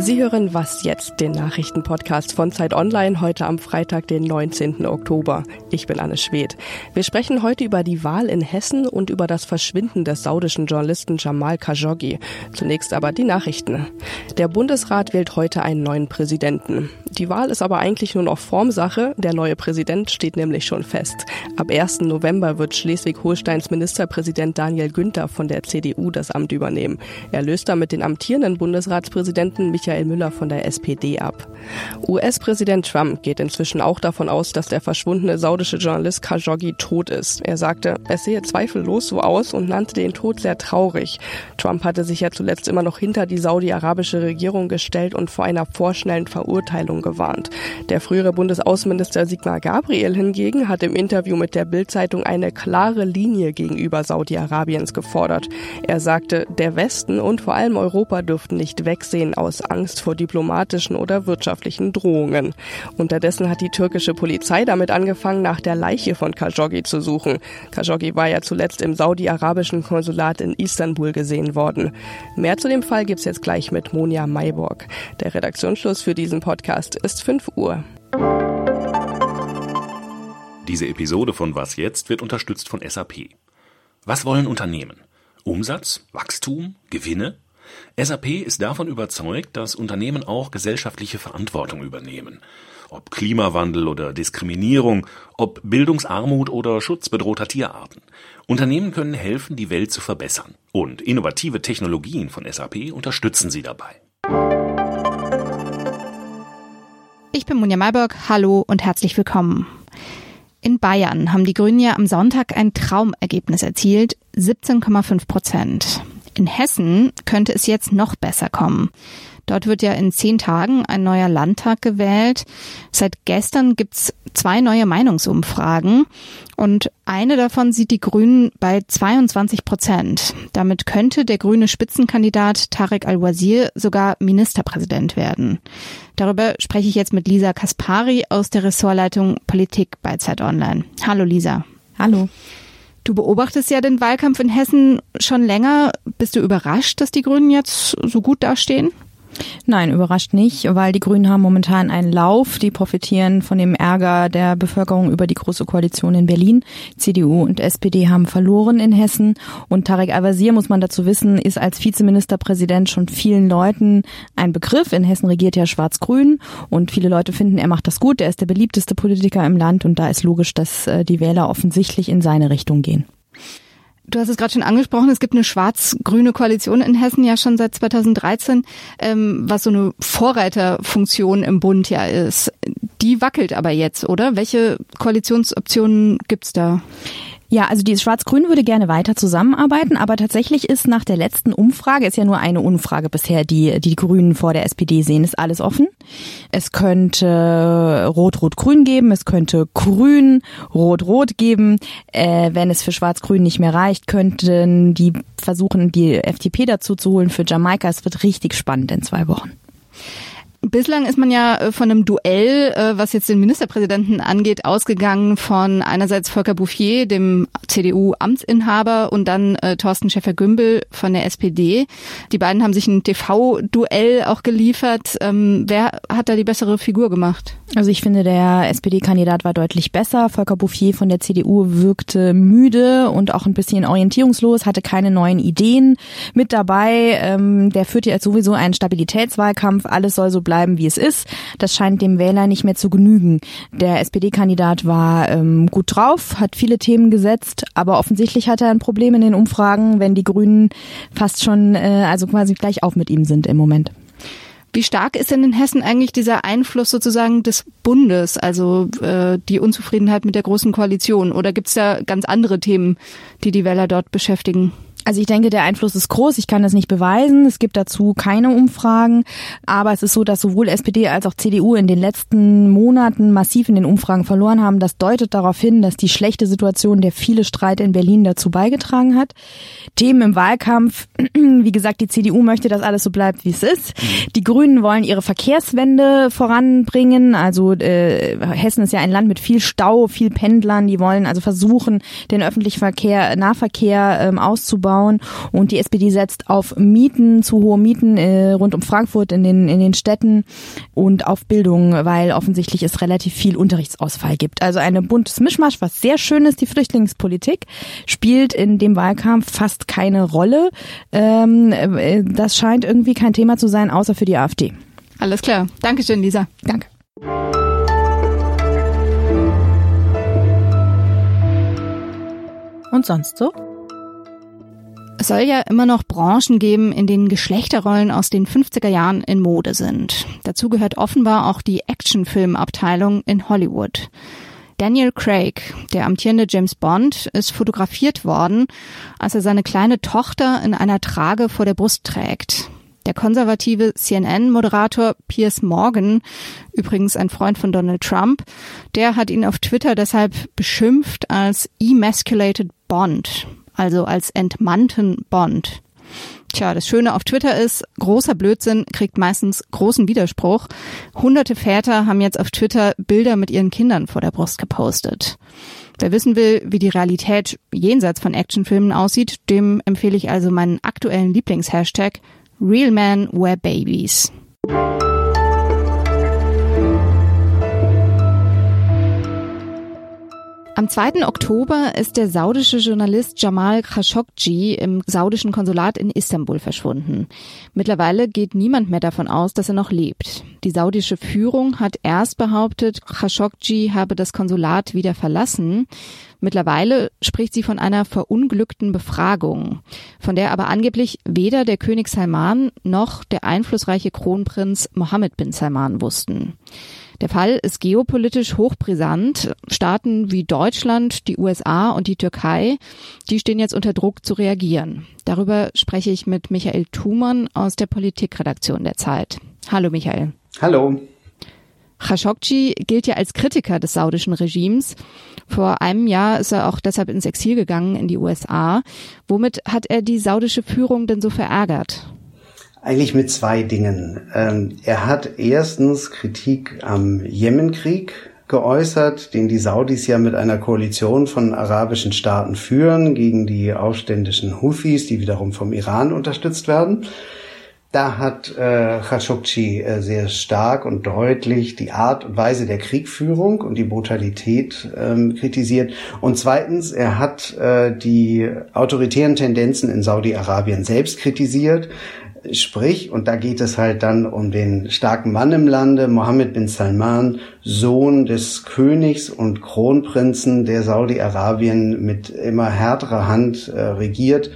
Sie hören Was jetzt, den Nachrichtenpodcast von Zeit Online, heute am Freitag, den 19. Oktober. Ich bin Anne Schwedt. Wir sprechen heute über die Wahl in Hessen und über das Verschwinden des saudischen Journalisten Jamal Khashoggi. Zunächst aber die Nachrichten. Der Bundesrat wählt heute einen neuen Präsidenten. Die Wahl ist aber eigentlich nur noch Formsache. Der neue Präsident steht nämlich schon fest. Ab 1. November wird Schleswig-Holsteins Ministerpräsident Daniel Günther von der CDU das Amt übernehmen. Er löst damit den amtierenden Bundesratspräsidenten Michael Michael Müller von der SPD ab. US-Präsident Trump geht inzwischen auch davon aus, dass der verschwundene saudische Journalist Khashoggi tot ist. Er sagte, es sehe zweifellos so aus und nannte den Tod sehr traurig. Trump hatte sich ja zuletzt immer noch hinter die saudi-arabische Regierung gestellt und vor einer vorschnellen Verurteilung gewarnt. Der frühere Bundesaußenminister Sigmar Gabriel hingegen hat im Interview mit der Bild-Zeitung eine klare Linie gegenüber Saudi-Arabiens gefordert. Er sagte, der Westen und vor allem Europa dürften nicht wegsehen aus Angst Angst vor diplomatischen oder wirtschaftlichen Drohungen. Unterdessen hat die türkische Polizei damit angefangen, nach der Leiche von Khashoggi zu suchen. Khashoggi war ja zuletzt im saudi-arabischen Konsulat in Istanbul gesehen worden. Mehr zu dem Fall gibt's jetzt gleich mit Monja Mayborg. Der Redaktionsschluss für diesen Podcast ist 5 Uhr. Diese Episode von Was jetzt wird unterstützt von SAP. Was wollen Unternehmen? Umsatz, Wachstum, Gewinne? SAP ist davon überzeugt, dass Unternehmen auch gesellschaftliche Verantwortung übernehmen. Ob Klimawandel oder Diskriminierung, ob Bildungsarmut oder Schutz bedrohter Tierarten. Unternehmen können helfen, die Welt zu verbessern. Und innovative Technologien von SAP unterstützen sie dabei. Ich bin Munja Mayberg. Hallo und herzlich willkommen. In Bayern haben die Grünen ja am Sonntag ein Traumergebnis erzielt, 17,5 Prozent. In Hessen könnte es jetzt noch besser kommen. Dort wird ja in zehn Tagen ein neuer Landtag gewählt. Seit gestern gibt's zwei neue Meinungsumfragen und eine davon sieht die Grünen bei 22 Prozent. Damit könnte der grüne Spitzenkandidat Tarek Al-Wazir sogar Ministerpräsident werden. Darüber spreche ich jetzt mit Lisa Kaspari aus der Ressortleitung Politik bei Zeit Online. Hallo Lisa. Hallo. Du beobachtest ja den Wahlkampf in Hessen schon länger. Bist du überrascht, dass die Grünen jetzt so gut dastehen? Nein, überrascht nicht, weil die Grünen haben momentan einen Lauf. Die profitieren von dem Ärger der Bevölkerung über die Große Koalition in Berlin. CDU und SPD haben verloren in Hessen. Und Tarek Al-Wazir, muss man dazu wissen, ist als Vizeministerpräsident schon vielen Leuten ein Begriff. In Hessen regiert ja Schwarz-Grün und viele Leute finden, er macht das gut. Er ist der beliebteste Politiker im Land und da ist logisch, dass äh, die Wähler offensichtlich in seine Richtung gehen. Du hast es gerade schon angesprochen, es gibt eine schwarz-grüne Koalition in Hessen ja schon seit 2013, ähm, was so eine Vorreiterfunktion im Bund ja ist. Die wackelt aber jetzt, oder? Welche Koalitionsoptionen gibt's da? Ja, also die Schwarz-Grün würde gerne weiter zusammenarbeiten, aber tatsächlich ist nach der letzten Umfrage, ist ja nur eine Umfrage bisher, die die Grünen vor der SPD sehen, ist alles offen. Es könnte Rot-Rot-Grün geben, es könnte Grün, Rot-Rot geben. Äh, wenn es für Schwarz-Grün nicht mehr reicht, könnten die versuchen, die FDP dazu zu holen für Jamaika. Es wird richtig spannend in zwei Wochen. Bislang ist man ja äh, von einem Duell, äh, was jetzt den Ministerpräsidenten angeht, ausgegangen von einerseits Volker Bouffier, dem CDU-Amtsinhaber, und dann äh, Thorsten Schäfer-Gümbel von der SPD. Die beiden haben sich ein TV-Duell auch geliefert. Ähm, wer hat da die bessere Figur gemacht? Also ich finde, der SPD-Kandidat war deutlich besser. Volker Bouffier von der CDU wirkte müde und auch ein bisschen orientierungslos, hatte keine neuen Ideen mit dabei. Ähm, der führt jetzt sowieso einen Stabilitätswahlkampf. Alles soll so bleiben, wie es ist. Das scheint dem Wähler nicht mehr zu genügen. Der SPD-Kandidat war ähm, gut drauf, hat viele Themen gesetzt, aber offensichtlich hat er ein Problem in den Umfragen, wenn die Grünen fast schon, äh, also quasi gleich auf mit ihm sind im Moment. Wie stark ist denn in Hessen eigentlich dieser Einfluss sozusagen des Bundes, also äh, die Unzufriedenheit mit der Großen Koalition? Oder gibt es da ganz andere Themen, die die Wähler dort beschäftigen? Also ich denke, der Einfluss ist groß. Ich kann das nicht beweisen. Es gibt dazu keine Umfragen. Aber es ist so, dass sowohl SPD als auch CDU in den letzten Monaten massiv in den Umfragen verloren haben. Das deutet darauf hin, dass die schlechte Situation, der viele Streit in Berlin dazu beigetragen hat. Themen im Wahlkampf, wie gesagt, die CDU möchte, dass alles so bleibt, wie es ist. Die Grünen wollen ihre Verkehrswende voranbringen. Also äh, Hessen ist ja ein Land mit viel Stau, viel Pendlern. Die wollen also versuchen, den öffentlichen Verkehr, Nahverkehr ähm, auszubauen bauen. Und die SPD setzt auf Mieten, zu hohe Mieten äh, rund um Frankfurt in den, in den Städten und auf Bildung, weil offensichtlich es relativ viel Unterrichtsausfall gibt. Also eine buntes Mischmasch, was sehr schön ist. Die Flüchtlingspolitik spielt in dem Wahlkampf fast keine Rolle. Ähm, äh, das scheint irgendwie kein Thema zu sein, außer für die AfD. Alles klar. Dankeschön, Lisa. Danke. Und sonst so? Es soll ja immer noch Branchen geben, in denen Geschlechterrollen aus den 50er Jahren in Mode sind. Dazu gehört offenbar auch die Actionfilmabteilung in Hollywood. Daniel Craig, der amtierende James Bond, ist fotografiert worden, als er seine kleine Tochter in einer Trage vor der Brust trägt. Der konservative CNN-Moderator Piers Morgan, übrigens ein Freund von Donald Trump, der hat ihn auf Twitter deshalb beschimpft als emasculated Bond, also als entmannten Bond. Tja, das Schöne auf Twitter ist, großer Blödsinn kriegt meistens großen Widerspruch. Hunderte Väter haben jetzt auf Twitter Bilder mit ihren Kindern vor der Brust gepostet. Wer wissen will, wie die Realität jenseits von Actionfilmen aussieht, dem empfehle ich also meinen aktuellen Lieblingshashtag Real Men Wear Babies. Am 2. Oktober ist der saudische Journalist Jamal Khashoggi im saudischen Konsulat in Istanbul verschwunden. Mittlerweile geht niemand mehr davon aus, dass er noch lebt. Die saudische Führung hat erst behauptet, Khashoggi habe das Konsulat wieder verlassen. Mittlerweile spricht sie von einer verunglückten Befragung, von der aber angeblich weder der König Salman noch der einflussreiche Kronprinz Mohammed bin Salman wussten. Der Fall ist geopolitisch hochbrisant. Staaten wie Deutschland, die USA und die Türkei, die stehen jetzt unter Druck zu reagieren. Darüber spreche ich mit Michael Thumann aus der Politikredaktion der Zeit. Hallo Michael. Hallo. Khashoggi gilt ja als Kritiker des saudischen Regimes. Vor einem Jahr ist er auch deshalb ins Exil gegangen in die USA. Womit hat er die saudische Führung denn so verärgert? Eigentlich mit zwei Dingen. Ähm, er hat erstens Kritik am Jemenkrieg geäußert, den die Saudis ja mit einer Koalition von arabischen Staaten führen gegen die aufständischen Houthis, die wiederum vom Iran unterstützt werden. Da hat äh, Khashoggi äh, sehr stark und deutlich die Art und Weise der Kriegführung und die Brutalität ähm, kritisiert. Und zweitens, er hat äh, die autoritären Tendenzen in Saudi-Arabien selbst kritisiert. Sprich, und da geht es halt dann um den starken Mann im Lande, Mohammed bin Salman, Sohn des Königs und Kronprinzen, der Saudi-Arabien mit immer härterer Hand äh, regiert,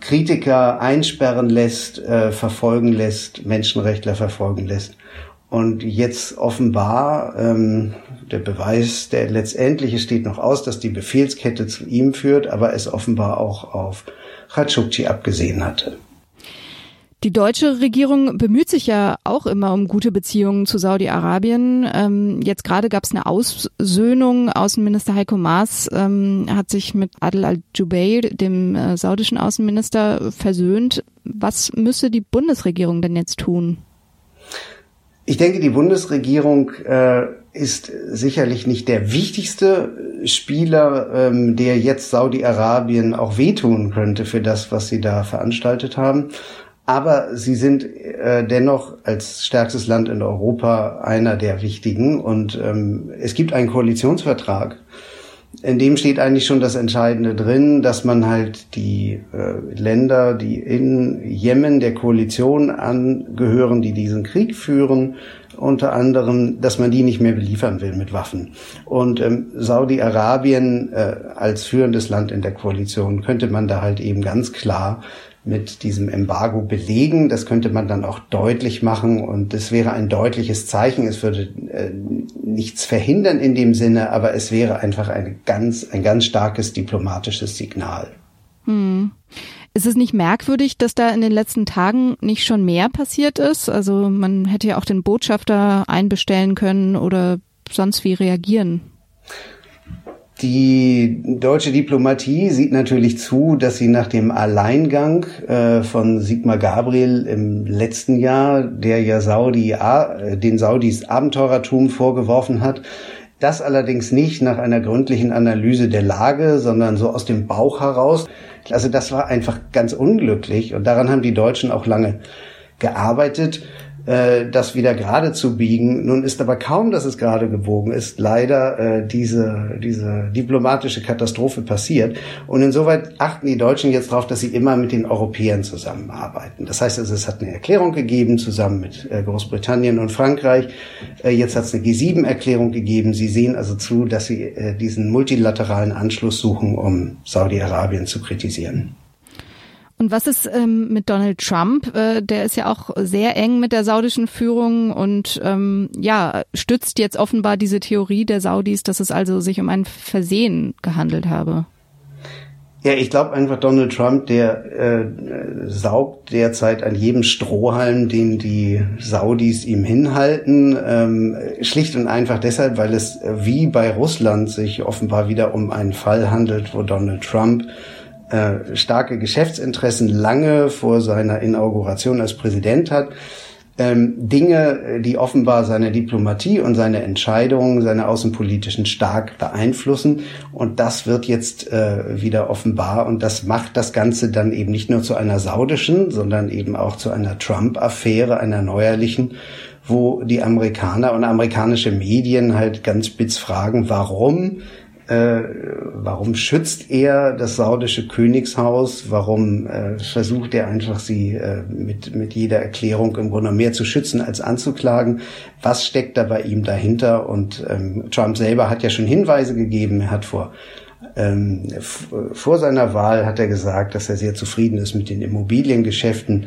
Kritiker einsperren lässt, äh, verfolgen lässt, Menschenrechtler verfolgen lässt. Und jetzt offenbar, ähm, der Beweis, der letztendliche steht noch aus, dass die Befehlskette zu ihm führt, aber es offenbar auch auf Khashoggi abgesehen hatte. Die deutsche Regierung bemüht sich ja auch immer um gute Beziehungen zu Saudi-Arabien. Ähm, jetzt gerade gab es eine Aussöhnung. Außenminister Heiko Maas ähm, hat sich mit Adel al-Jubeir, dem äh, saudischen Außenminister, versöhnt. Was müsse die Bundesregierung denn jetzt tun? Ich denke, die Bundesregierung äh, ist sicherlich nicht der wichtigste Spieler, ähm, der jetzt Saudi-Arabien auch wehtun könnte für das, was sie da veranstaltet haben aber sie sind äh, dennoch als stärkstes Land in Europa einer der wichtigen. Und ähm, es gibt einen Koalitionsvertrag, in dem steht eigentlich schon das Entscheidende drin, dass man halt die äh, Länder, die in Jemen der Koalition angehören, die diesen Krieg führen, unter anderem, dass man die nicht mehr beliefern will mit Waffen. Und ähm, Saudi-Arabien äh, als führendes Land in der Koalition könnte man da halt eben ganz klar mit diesem Embargo belegen. Das könnte man dann auch deutlich machen und es wäre ein deutliches Zeichen. Es würde äh, nichts verhindern in dem Sinne, aber es wäre einfach ein ganz, ein ganz starkes diplomatisches Signal. Hm. Ist es nicht merkwürdig, dass da in den letzten Tagen nicht schon mehr passiert ist? Also man hätte ja auch den Botschafter einbestellen können oder sonst wie reagieren. Die deutsche Diplomatie sieht natürlich zu, dass sie nach dem Alleingang äh, von Sigmar Gabriel im letzten Jahr, der ja Saudi, äh, den Saudis Abenteurertum vorgeworfen hat, das allerdings nicht nach einer gründlichen Analyse der Lage, sondern so aus dem Bauch heraus. Also das war einfach ganz unglücklich und daran haben die Deutschen auch lange gearbeitet äh, das wieder gerade zu biegen. Nun ist aber kaum, dass es gerade gebogen ist, leider äh, diese, diese diplomatische Katastrophe passiert. Und insoweit achten die Deutschen jetzt darauf, dass sie immer mit den Europäern zusammenarbeiten. Das heißt also, es hat eine Erklärung gegeben, zusammen mit äh, Großbritannien und Frankreich. Äh, jetzt hat es eine G7-Erklärung gegeben. Sie sehen also zu, dass sie äh, diesen multilateralen Anschluss suchen, um Saudi-Arabien zu kritisieren. Und was ist ähm, mit Donald Trump? Äh, der ist ja auch sehr eng mit der saudischen Führung und ähm, ja, stützt jetzt offenbar diese Theorie der Saudis, dass es also sich um ein Versehen gehandelt habe. Ja, ich glaube einfach, Donald Trump, der äh, saugt derzeit an jedem Strohhalm, den die Saudis ihm hinhalten. Ähm, schlicht und einfach deshalb, weil es wie bei Russland sich offenbar wieder um einen Fall handelt, wo Donald Trump äh, starke Geschäftsinteressen lange vor seiner Inauguration als Präsident hat. Ähm, Dinge, die offenbar seine Diplomatie und seine Entscheidungen, seine außenpolitischen stark beeinflussen. Und das wird jetzt äh, wieder offenbar. Und das macht das Ganze dann eben nicht nur zu einer saudischen, sondern eben auch zu einer Trump-Affäre, einer neuerlichen, wo die Amerikaner und amerikanische Medien halt ganz spitz fragen, warum äh, warum schützt er das saudische Königshaus? Warum äh, versucht er einfach, sie äh, mit, mit jeder Erklärung im Grunde mehr zu schützen als anzuklagen? Was steckt da bei ihm dahinter? Und ähm, Trump selber hat ja schon Hinweise gegeben. Er hat vor ähm, vor seiner Wahl hat er gesagt, dass er sehr zufrieden ist mit den Immobiliengeschäften.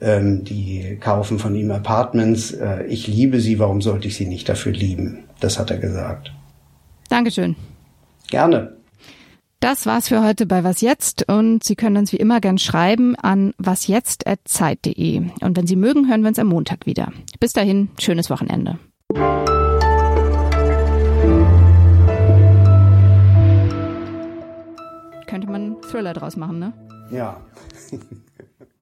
Ähm, die kaufen von ihm Apartments. Äh, ich liebe sie, warum sollte ich sie nicht dafür lieben? Das hat er gesagt. Dankeschön. Gerne. Das war's für heute bei Was Jetzt und Sie können uns wie immer gern schreiben an wasjetzt.zeit.de. Und wenn Sie mögen, hören wir uns am Montag wieder. Bis dahin, schönes Wochenende. Könnte man Thriller draus machen, ne? Ja.